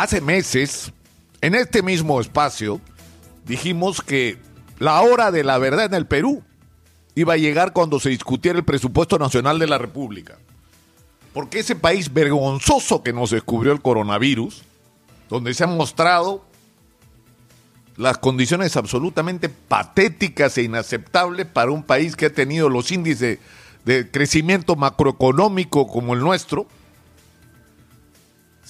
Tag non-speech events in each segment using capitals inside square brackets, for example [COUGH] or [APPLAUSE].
Hace meses, en este mismo espacio, dijimos que la hora de la verdad en el Perú iba a llegar cuando se discutiera el presupuesto nacional de la República. Porque ese país vergonzoso que nos descubrió el coronavirus, donde se han mostrado las condiciones absolutamente patéticas e inaceptables para un país que ha tenido los índices de crecimiento macroeconómico como el nuestro,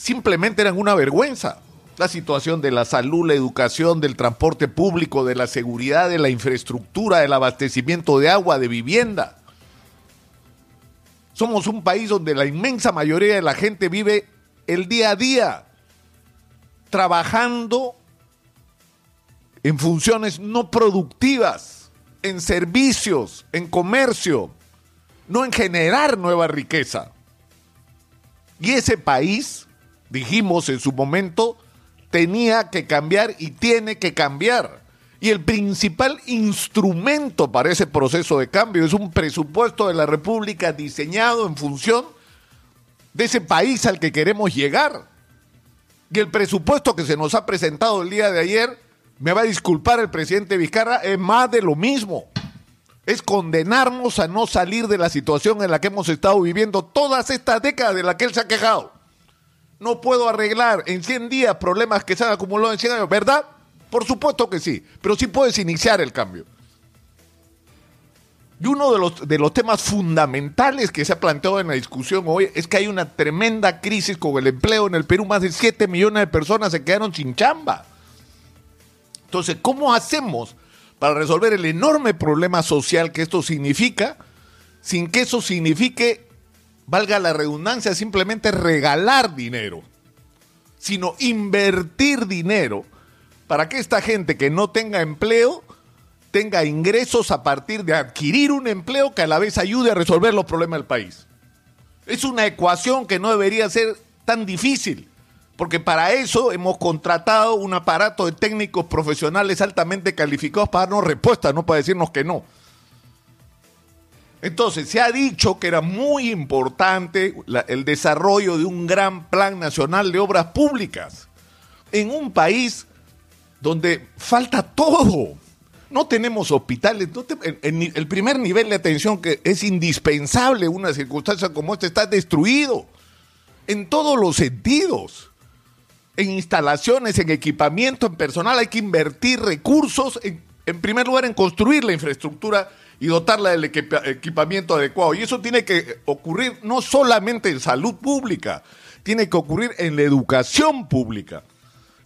simplemente eran una vergüenza. La situación de la salud, la educación, del transporte público, de la seguridad, de la infraestructura, del abastecimiento de agua, de vivienda. Somos un país donde la inmensa mayoría de la gente vive el día a día, trabajando en funciones no productivas, en servicios, en comercio, no en generar nueva riqueza. Y ese país, dijimos en su momento, tenía que cambiar y tiene que cambiar. Y el principal instrumento para ese proceso de cambio es un presupuesto de la República diseñado en función de ese país al que queremos llegar. Y el presupuesto que se nos ha presentado el día de ayer me va a disculpar el presidente Vizcarra, es más de lo mismo. Es condenarnos a no salir de la situación en la que hemos estado viviendo todas estas décadas de la que él se ha quejado. No puedo arreglar en 100 días problemas que se han acumulado en 100 años, ¿verdad? Por supuesto que sí, pero sí puedes iniciar el cambio. Y uno de los, de los temas fundamentales que se ha planteado en la discusión hoy es que hay una tremenda crisis con el empleo en el Perú. Más de 7 millones de personas se quedaron sin chamba. Entonces, ¿cómo hacemos para resolver el enorme problema social que esto significa sin que eso signifique, valga la redundancia, simplemente regalar dinero, sino invertir dinero para que esta gente que no tenga empleo tenga ingresos a partir de adquirir un empleo que a la vez ayude a resolver los problemas del país. Es una ecuación que no debería ser tan difícil porque para eso hemos contratado un aparato de técnicos profesionales altamente calificados para darnos respuestas, no para decirnos que no. Entonces, se ha dicho que era muy importante el desarrollo de un gran plan nacional de obras públicas en un país donde falta todo. No tenemos hospitales. el primer nivel de atención que es indispensable en una circunstancia como esta está destruido en todos los sentidos en instalaciones, en equipamiento, en personal, hay que invertir recursos, en, primer lugar, en construir la infraestructura y dotarla del equipamiento adecuado. Y eso tiene que ocurrir no solamente en salud pública, tiene que ocurrir en la educación pública,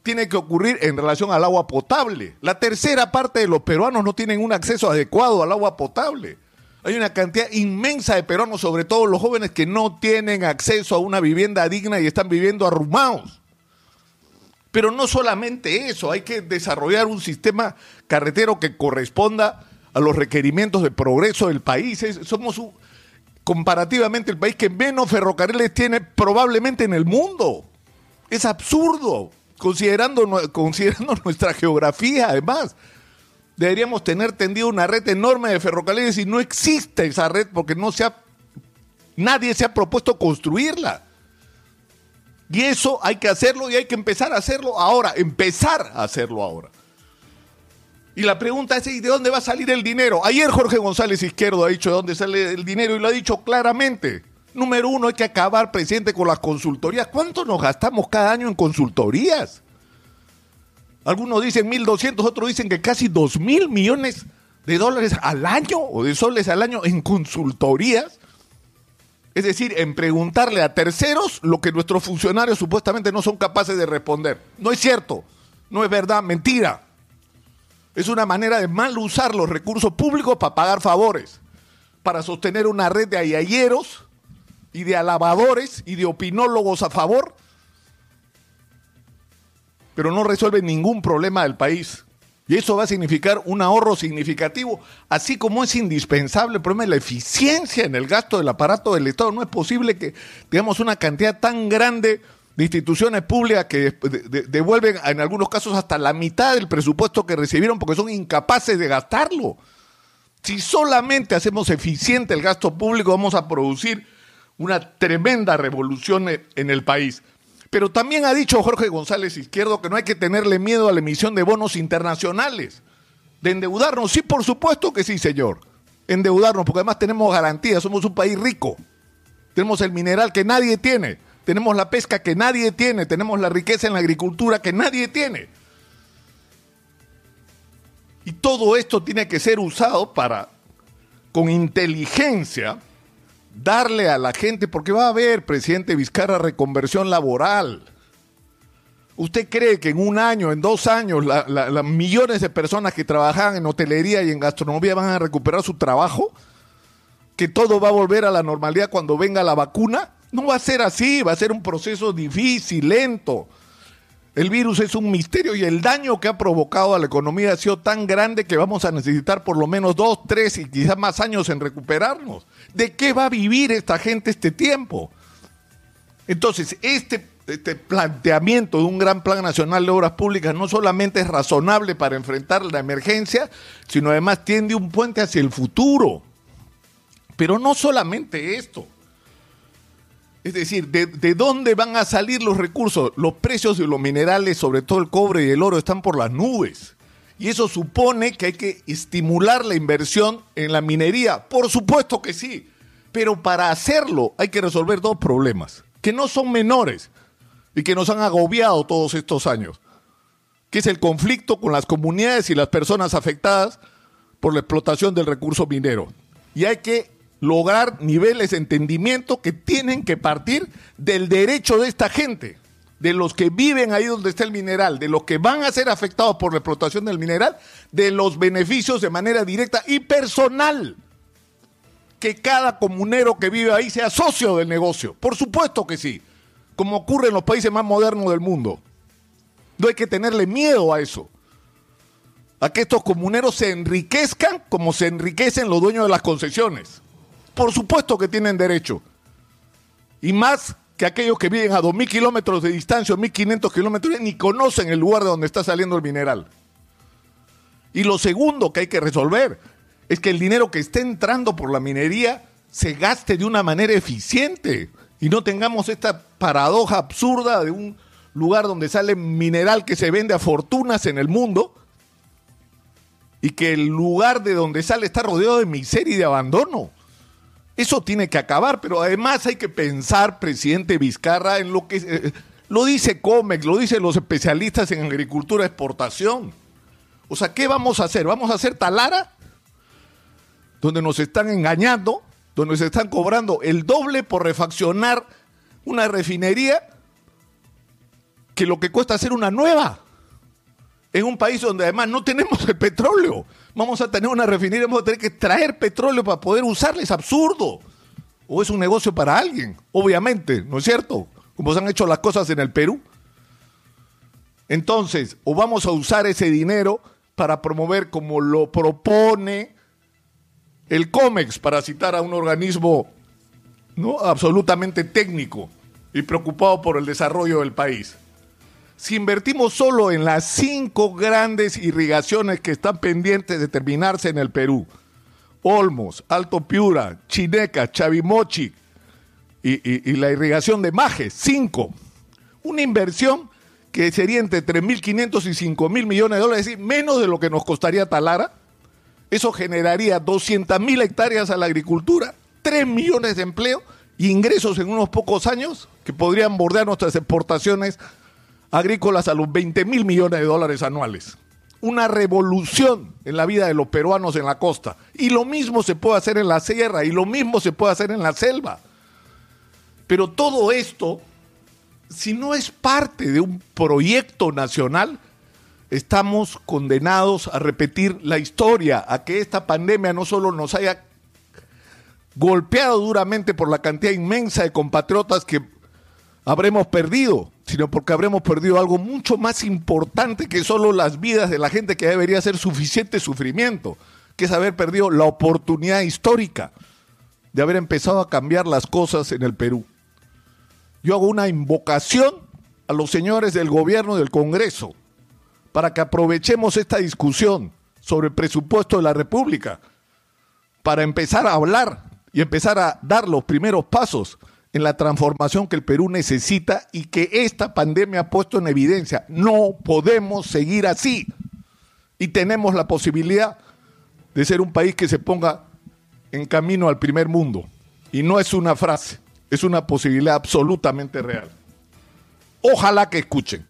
tiene que ocurrir en relación al agua potable. La tercera parte de los peruanos no tienen un acceso adecuado al agua potable. Hay una cantidad inmensa de peruanos, sobre todo los jóvenes, que no tienen acceso a una vivienda digna y están viviendo arrumados. Pero no solamente eso, hay que desarrollar un sistema carretero que corresponda a los requerimientos de progreso del país. somos comparativamente el país que menos ferrocarriles tiene probablemente en el mundo. Es absurdo, considerando, considerando [LAUGHS] nuestra geografía además. Deberíamos tener tendido una red enorme de ferrocarriles y no existe esa red porque no se ha, nadie se ha propuesto construirla. Y eso hay que hacerlo y hay que empezar a hacerlo ahora, empezar a hacerlo ahora. Y la pregunta es, ¿y de dónde va a salir el dinero? Ayer Jorge González Izquierdo ha dicho de dónde sale el dinero y lo ha dicho claramente. Número uno, hay que acabar, presidente, con las consultorías. ¿Cuánto nos gastamos cada año en consultorías? Algunos dicen 1.200, otros dicen que casi 2.000 millones de dólares al año o de soles al año en consultorías. Es decir, en preguntarle a terceros lo que nuestros funcionarios supuestamente no son capaces de responder. No es cierto, no es verdad, mentira. Es una manera de mal usar los recursos públicos para pagar favores, para sostener una red de ayayeros y de alabadores y de opinólogos a favor, pero no resuelve ningún problema del país. Y eso va a significar un ahorro significativo, así como es indispensable el problema de la eficiencia en el gasto del aparato del Estado. No es posible que tengamos una cantidad tan grande de instituciones públicas que devuelven en algunos casos hasta la mitad del presupuesto que recibieron porque son incapaces de gastarlo. Si solamente hacemos eficiente el gasto público, vamos a producir una tremenda revolución en el país. Pero también ha dicho Jorge González Izquierdo que no hay que tenerle miedo a la emisión de bonos internacionales, de endeudarnos. Sí, por supuesto que sí, señor. Endeudarnos, porque además tenemos garantías, somos un país rico. Tenemos el mineral que nadie tiene, tenemos la pesca que nadie tiene, tenemos la riqueza en la agricultura que nadie tiene. Y todo esto tiene que ser usado para, con inteligencia, darle a la gente, porque va a haber, presidente Vizcarra, reconversión laboral. ¿Usted cree que en un año, en dos años, las millones de personas que trabajan en hotelería y en gastronomía van a recuperar su trabajo? ¿Que todo va a volver a la normalidad cuando venga la vacuna? No va a ser así, va a ser un proceso difícil, lento. El virus es un misterio y el daño que ha provocado a la economía ha sido tan grande que vamos a necesitar por lo menos dos, tres y quizás más años en recuperarnos. ¿De qué va a vivir esta gente este tiempo? Entonces, este, este planteamiento de un gran plan nacional de obras públicas no solamente es razonable para enfrentar la emergencia, sino además tiende un puente hacia el futuro. Pero no solamente esto. Es decir, ¿de, dónde van a salir los recursos? Los precios de los minerales, sobre todo el cobre y el oro, están por las nubes. Y eso supone que hay que estimular la inversión en la minería. Por supuesto que sí. Pero para hacerlo hay que resolver dos problemas, que no son menores y que nos han agobiado todos estos años, que es el conflicto con las comunidades y las personas afectadas por la explotación del recurso minero. Y hay que lograr niveles de entendimiento que tienen que partir del derecho de esta gente, de los que viven ahí donde está el mineral, de los que van a ser afectados por la explotación del mineral, de los beneficios de manera directa y personal. Que cada comunero que vive ahí sea socio del negocio. Por supuesto que sí, como ocurre en los países más modernos del mundo. No hay que tenerle miedo a eso. A que estos comuneros se enriquezcan como se enriquecen los dueños de las concesiones. Por supuesto que tienen derecho. Y más que aquellos que viven a 2.000 kilómetros de distancia o 1.500 kilómetros ni conocen el lugar de donde está saliendo el mineral. Y lo segundo que hay que resolver es que el dinero que esté entrando por la minería se gaste de una manera eficiente y no tengamos esta paradoja absurda de un lugar donde sale mineral que se vende a fortunas en el mundo y que el lugar de donde sale está rodeado de miseria y de abandono. Eso tiene que acabar, pero además hay que pensar, presidente Vizcarra, en lo que eh, lo dice Comex, lo dicen los especialistas en agricultura exportación. O sea, ¿qué vamos a hacer? ¿Vamos a hacer talara? Donde nos están engañando, donde se están cobrando el doble por refaccionar una refinería que lo que cuesta hacer una nueva. En un país donde además no tenemos el petróleo vamos a tener una refinería, vamos a tener que traer petróleo para poder usarla, es absurdo. O es un negocio para alguien, obviamente, ¿no es cierto? Como se han hecho las cosas en el Perú. Entonces, o vamos a usar ese dinero para promover como lo propone el COMEX, para citar a un organismo ¿no? absolutamente técnico y preocupado por el desarrollo del país si invertimos solo en las cinco grandes irrigaciones que están pendientes de terminarse en el Perú, Olmos, Alto Piura, Chineca, Chavimochi y, la irrigación de Maje, cinco. Una inversión que sería entre 3.500 y 5.000 millones de dólares, es decir, menos de lo que nos costaría Talara. Eso generaría 200.000 hectáreas a la agricultura, 3 millones de empleo y ingresos en unos pocos años que podrían bordear nuestras exportaciones agrícolas a los 20 mil millones de dólares anuales. Una revolución en la vida de los peruanos en la costa. Y lo mismo se puede hacer en la sierra y lo mismo se puede hacer en la selva. Pero todo esto, si no es parte de un proyecto nacional, estamos condenados a repetir la historia, a que esta pandemia no solo nos haya golpeado duramente por la cantidad inmensa de compatriotas que habremos perdido, sino porque habremos perdido algo mucho más importante que solo las vidas de la gente que debería ser suficiente sufrimiento, que es haber perdido la oportunidad histórica de haber empezado a cambiar las cosas en el Perú. Yo hago una invocación a los señores del gobierno y del Congreso para que aprovechemos esta discusión sobre el presupuesto de la República para empezar a hablar y empezar a dar los primeros pasos en la transformación que el Perú necesita y que esta pandemia ha puesto en evidencia. No podemos seguir así. Y tenemos la posibilidad de ser un país que se ponga en camino al primer mundo. Y no es una frase, es una posibilidad absolutamente real. Ojalá que escuchen.